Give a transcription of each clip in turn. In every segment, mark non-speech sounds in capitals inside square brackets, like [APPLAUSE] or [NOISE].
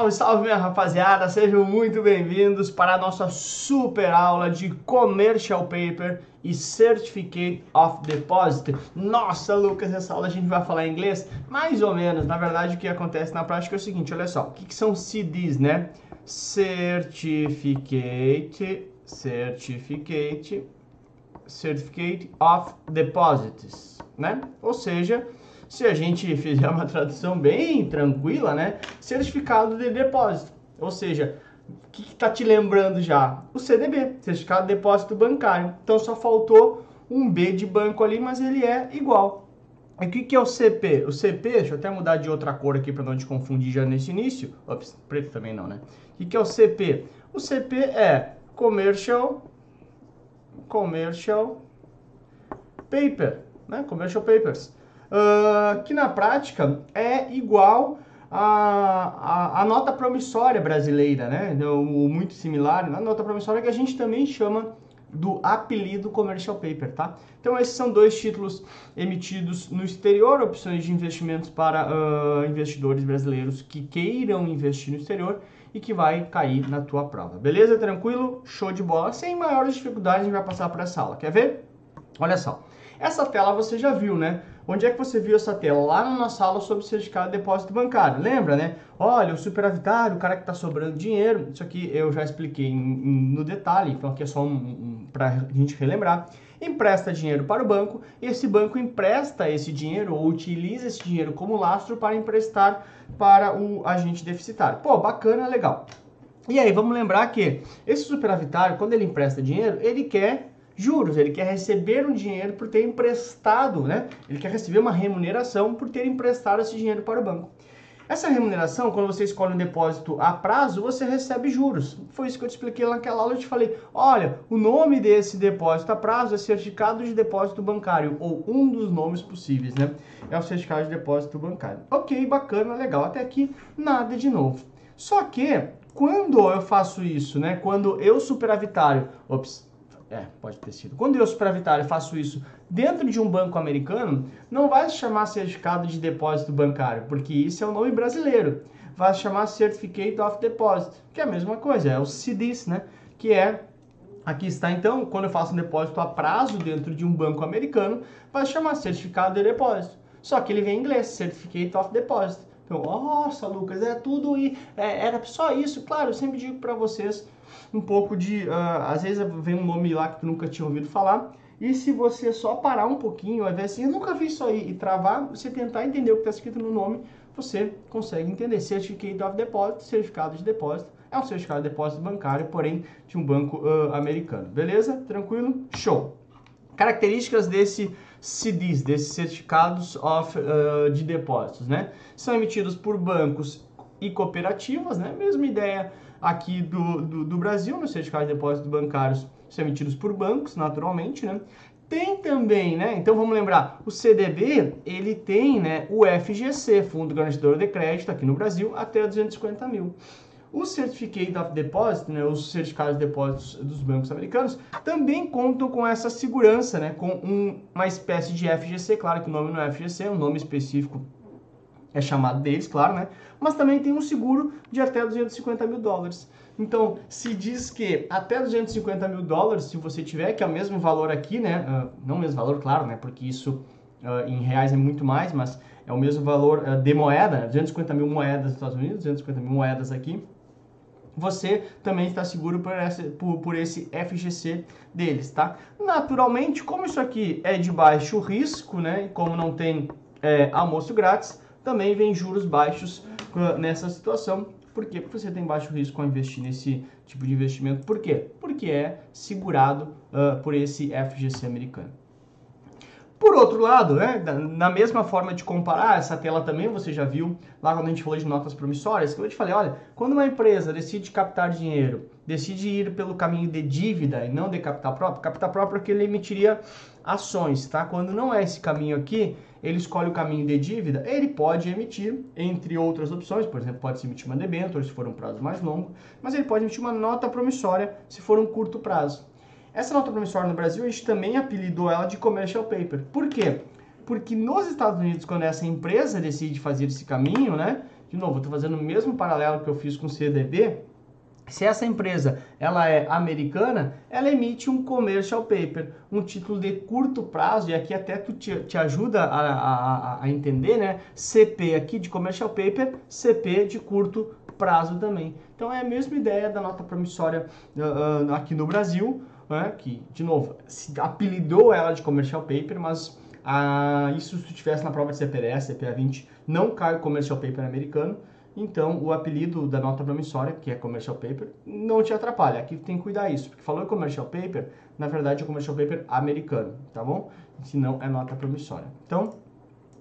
Salve, salve minha rapaziada, sejam muito bem-vindos para a nossa super aula de Commercial Paper e Certificate of Deposit. Nossa, Lucas, essa aula a gente vai falar inglês? Mais ou menos, na verdade o que acontece na prática é o seguinte, olha só, o que, que são CDs, né? Certificate, Certificate, Certificate of Deposits, né? Ou seja, se a gente [LAUGHS] fizer uma tradução bem tranquila, né? Certificado de depósito. Ou seja, o que está te lembrando já? O CDB, Certificado de Depósito Bancário. Então só faltou um B de banco ali, mas ele é igual. E o que, que é o CP? O CP, deixa eu até mudar de outra cor aqui para não te confundir já nesse início. Ops, preto também não, né? O que, que é o CP? O CP é Commercial, Commercial Paper, né? Commercial Papers uh, que na prática é igual a, a, a, nota promissória brasileira, né? Ou muito similar, a nota promissória que a gente também chama do apelido Commercial Paper, tá? Então esses são dois títulos emitidos no exterior, opções de investimentos para uh, investidores brasileiros que queiram investir no exterior e que vai cair na tua prova. Beleza? Tranquilo? Show de bola. Sem maiores dificuldades a gente vai passar para essa aula. Quer ver? Olha só. Essa tela você já viu, né? Onde é que você viu essa tela? Lá na nossa aula sobre certificado de depósito bancário. Lembra, né? Olha, o superavitário, o cara que está sobrando dinheiro. Isso aqui eu já expliquei no detalhe, então aqui é só um, um, para a gente relembrar. Empresta dinheiro para o banco, esse banco empresta esse dinheiro ou utiliza esse dinheiro como lastro para emprestar para o agente deficitário. Pô, bacana, legal. E aí, vamos lembrar que esse superavitário, quando ele empresta dinheiro, ele quer juros, ele quer receber um dinheiro por ter emprestado, né? Ele quer receber uma remuneração por ter emprestado esse dinheiro para o banco. Essa remuneração, quando você escolhe um depósito a prazo, você recebe juros. Foi isso que eu te expliquei naquela aula. Eu te falei: olha, o nome desse depósito a prazo é certificado de depósito bancário, ou um dos nomes possíveis, né? É o certificado de depósito bancário. Ok, bacana, legal. Até aqui, nada de novo. Só que, quando eu faço isso, né? Quando eu superavitário, ops, é, pode ter sido. Quando eu, superavitário, faço isso dentro de um banco americano, não vai se chamar certificado de depósito bancário, porque isso é o nome brasileiro. Vai se chamar Certificate of Deposit, que é a mesma coisa, é o CDIS, né? Que é Aqui está então, quando eu faço um depósito a prazo dentro de um banco americano, vai se chamar certificado de depósito. Só que ele vem em inglês, Certificate of Deposit. Então, nossa, Lucas, é tudo e é, era só isso. Claro, eu sempre digo para vocês um pouco de. Uh, às vezes vem um nome lá que tu nunca tinha ouvido falar. E se você só parar um pouquinho, vai ver assim, eu nunca vi isso aí, e travar, você tentar entender o que está escrito no nome, você consegue entender. Certificate of Deposit, certificado de depósito, é um certificado de depósito bancário, porém de um banco uh, americano. Beleza? Tranquilo? Show! Características desse CDs, desses certificados of, uh, de depósitos, né? São emitidos por bancos e cooperativas, né? Mesma ideia aqui do, do, do Brasil, nos certificados de depósitos bancários são emitidos por bancos, naturalmente, né? Tem também, né? Então vamos lembrar, o CDB, ele tem, né, o FGC, Fundo Garantidor de Crédito, aqui no Brasil, até 250 mil. O Certificate of Deposit, né, os certificados de depósitos dos bancos americanos, também contam com essa segurança, né, com um, uma espécie de FGC, claro que o nome não é FGC, é um nome específico é chamado deles, claro, né? Mas também tem um seguro de até 250 mil dólares. Então, se diz que até 250 mil dólares, se você tiver, que é o mesmo valor aqui, né? Uh, não o mesmo valor, claro, né? Porque isso uh, em reais é muito mais, mas é o mesmo valor uh, de moeda, 250 mil moedas nos Estados Unidos, 250 mil moedas aqui. Você também está seguro por esse, por, por esse FGC deles, tá? Naturalmente, como isso aqui é de baixo risco, né? Como não tem é, almoço grátis, também vem juros baixos nessa situação. Por quê? Porque você tem baixo risco ao investir nesse tipo de investimento. Por quê? Porque é segurado uh, por esse FGC americano. Por outro lado, né, na mesma forma de comparar, essa tela também você já viu lá quando a gente falou de notas promissórias, que eu te falei, olha, quando uma empresa decide captar dinheiro, decide ir pelo caminho de dívida e não de capital próprio, capital próprio é que ele emitiria ações, tá? Quando não é esse caminho aqui, ele escolhe o caminho de dívida, ele pode emitir, entre outras opções, por exemplo, pode se emitir uma debênture se for um prazo mais longo, mas ele pode emitir uma nota promissória se for um curto prazo. Essa nota promissória no Brasil, a gente também apelidou ela de commercial paper. Por quê? Porque nos Estados Unidos, quando essa empresa decide fazer esse caminho, né? De novo, estou fazendo o mesmo paralelo que eu fiz com o CDB. Se essa empresa ela é americana, ela emite um commercial paper, um título de curto prazo, e aqui até tu te, te ajuda a, a, a entender, né? CP aqui de commercial paper, CP de curto prazo também. Então é a mesma ideia da nota promissória uh, uh, aqui no Brasil, né? que, de novo, se apelidou ela de commercial paper, mas uh, isso se tivesse na prova de CPRS, CPA 20, não cai o commercial paper americano, então, o apelido da nota promissória, que é commercial paper, não te atrapalha. Aqui tem que cuidar isso, porque falou commercial paper, na verdade é commercial paper americano, tá bom? Se não, é nota promissória. Então,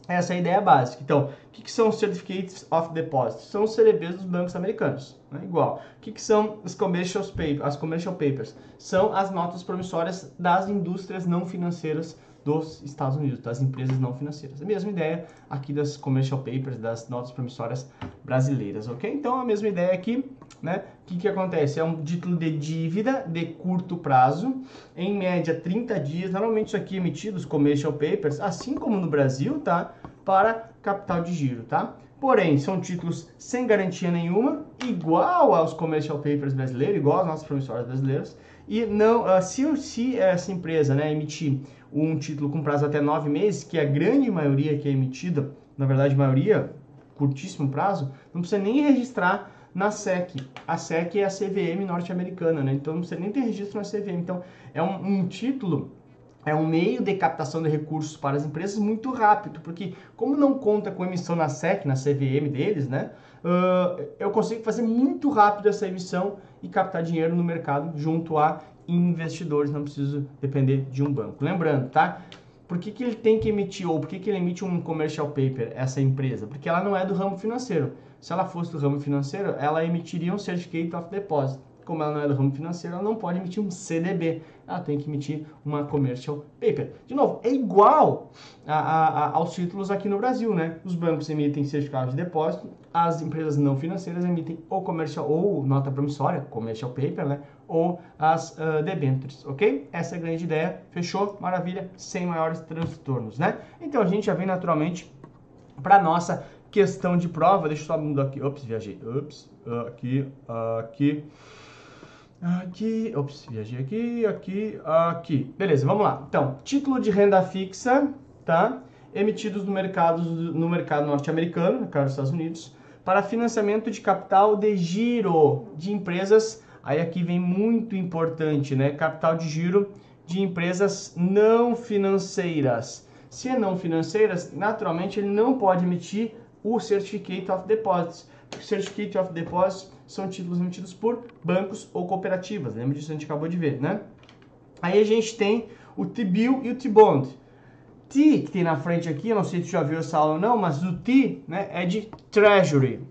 essa é a ideia básica. Então, o que, que são os Certificates of Deposit? São os CDBs dos bancos americanos, né? igual. O que, que são os commercial, paper, as commercial papers? São as notas promissórias das indústrias não financeiras dos Estados Unidos, das empresas não financeiras. A mesma ideia aqui das commercial papers, das notas promissórias brasileiras, ok? Então a mesma ideia aqui, né? O que, que acontece? É um título de dívida de curto prazo, em média 30 dias. Normalmente isso aqui é emitido, os commercial papers, assim como no Brasil, tá? Para capital de giro, tá? Porém, são títulos sem garantia nenhuma, igual aos commercial papers brasileiros, igual às nossas promissórias brasileiras. E não, uh, se, se essa empresa né, emitir um título com prazo até nove meses, que é a grande maioria que é emitida, na verdade, maioria, curtíssimo prazo, não precisa nem registrar na SEC. A SEC é a CVM norte-americana, né? Então não precisa nem ter registro na CVM. Então é um, um título é um meio de captação de recursos para as empresas muito rápido, porque como não conta com emissão na SEC, na CVM deles, né, uh, eu consigo fazer muito rápido essa emissão e captar dinheiro no mercado junto a investidores, não preciso depender de um banco. Lembrando, tá? Por que, que ele tem que emitir, ou por que, que ele emite um commercial paper, essa empresa? Porque ela não é do ramo financeiro. Se ela fosse do ramo financeiro, ela emitiria um Certificate of Deposit. Como ela não é do ramo financeiro, ela não pode emitir um CDB. Ela tem que emitir uma commercial paper. De novo, é igual a, a, a, aos títulos aqui no Brasil, né? Os bancos emitem certificados de depósito, as empresas não financeiras emitem ou comercial ou nota promissória, commercial paper, né? ou as uh, debêntures, ok? Essa é a grande ideia, fechou? Maravilha, sem maiores transtornos, né? Então a gente já vem naturalmente para nossa questão de prova, deixa eu só mudar aqui, ops, viajei, ops, aqui, aqui, aqui, ops, viajei aqui, aqui, aqui, beleza, vamos lá. Então, título de renda fixa, tá? Emitidos no mercado, no mercado norte-americano, no mercado dos Estados Unidos, para financiamento de capital de giro de empresas Aí aqui vem muito importante, né? Capital de giro de empresas não financeiras. Se é não financeiras, naturalmente ele não pode emitir o Certificate of Deposits. Certificate of Deposits são títulos emitidos por bancos ou cooperativas. Lembra disso? A gente acabou de ver, né? Aí a gente tem o T-Bill e o T-Bond. T, que tem na frente aqui, eu não sei se tu já viu essa aula ou não, mas o T né, é de Treasury.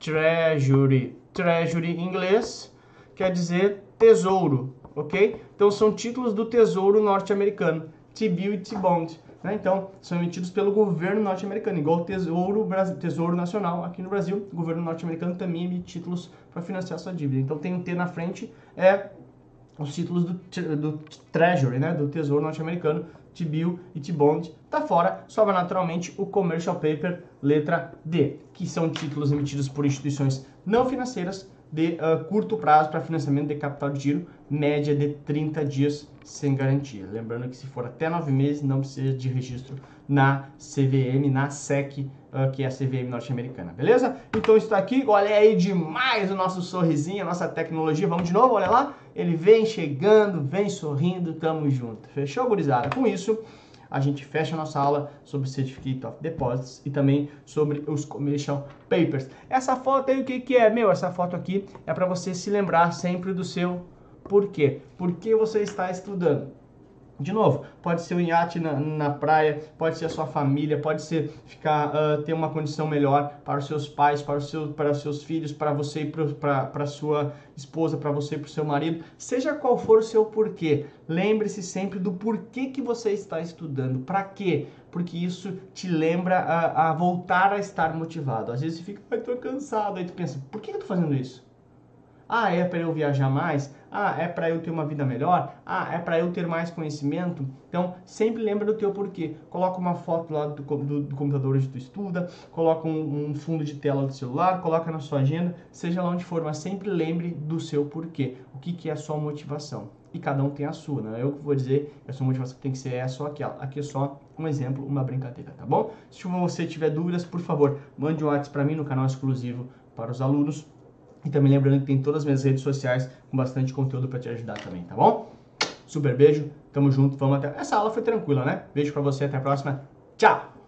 Treasury. Treasury em inglês quer dizer tesouro, ok? Então são títulos do tesouro norte-americano, T-bill e T-bond. Né? Então são emitidos pelo governo norte-americano, igual o tesouro, tesouro Nacional aqui no Brasil. O governo norte-americano também emite títulos para financiar sua dívida. Então tem um T na frente, é os títulos do, do Treasury, né? do Tesouro norte-americano, T-bill e T-bond. Tá fora, sobra naturalmente o Commercial Paper, letra D, que são títulos emitidos por instituições não financeiras de uh, curto prazo para financiamento de capital de giro, média de 30 dias sem garantia. Lembrando que se for até 9 meses, não precisa de registro na CVM, na SEC, uh, que é a CVM norte-americana, beleza? Então está aqui, olha aí demais o nosso sorrisinho, a nossa tecnologia. Vamos de novo, olha lá. Ele vem chegando, vem sorrindo, tamo junto. Fechou, gurizada? Com isso, a gente fecha a nossa aula sobre Certificate of Deposits e também sobre os Commercial Papers. Essa foto aí, o que, que é? Meu, essa foto aqui é para você se lembrar sempre do seu porquê. Por que você está estudando? De novo, pode ser um iate na, na praia, pode ser a sua família, pode ser ficar uh, ter uma condição melhor para os seus pais, para os seus, para os seus filhos, para você e para a sua esposa, para você e para o seu marido. Seja qual for o seu porquê, lembre-se sempre do porquê que você está estudando. Para quê? Porque isso te lembra a, a, voltar a estar motivado. Às vezes você fica, ai, tô cansado, aí tu pensa, por que eu tô fazendo isso? Ah, é para eu viajar mais? Ah, é para eu ter uma vida melhor? Ah, é para eu ter mais conhecimento? Então, sempre lembra do teu porquê. Coloca uma foto lá do, do, do computador onde tu estuda, coloca um, um, fundo de tela do celular, coloca na sua agenda, seja lá onde for, mas sempre lembre do seu porquê. O que, que é a sua motivação? E cada um tem a sua, não é eu que vou dizer que a sua motivação tem que ser essa ou aquela. Aqui é só um exemplo, uma brincadeira, tá bom? Se você tiver dúvidas, por favor, mande um WhatsApp para mim no canal exclusivo para os alunos e também lembrando que tem todas as minhas redes sociais com bastante conteúdo para te ajudar também, tá bom? Super beijo, tamo junto, vamos até. Essa aula foi tranquila, né? Beijo para você, até a próxima. Tchau!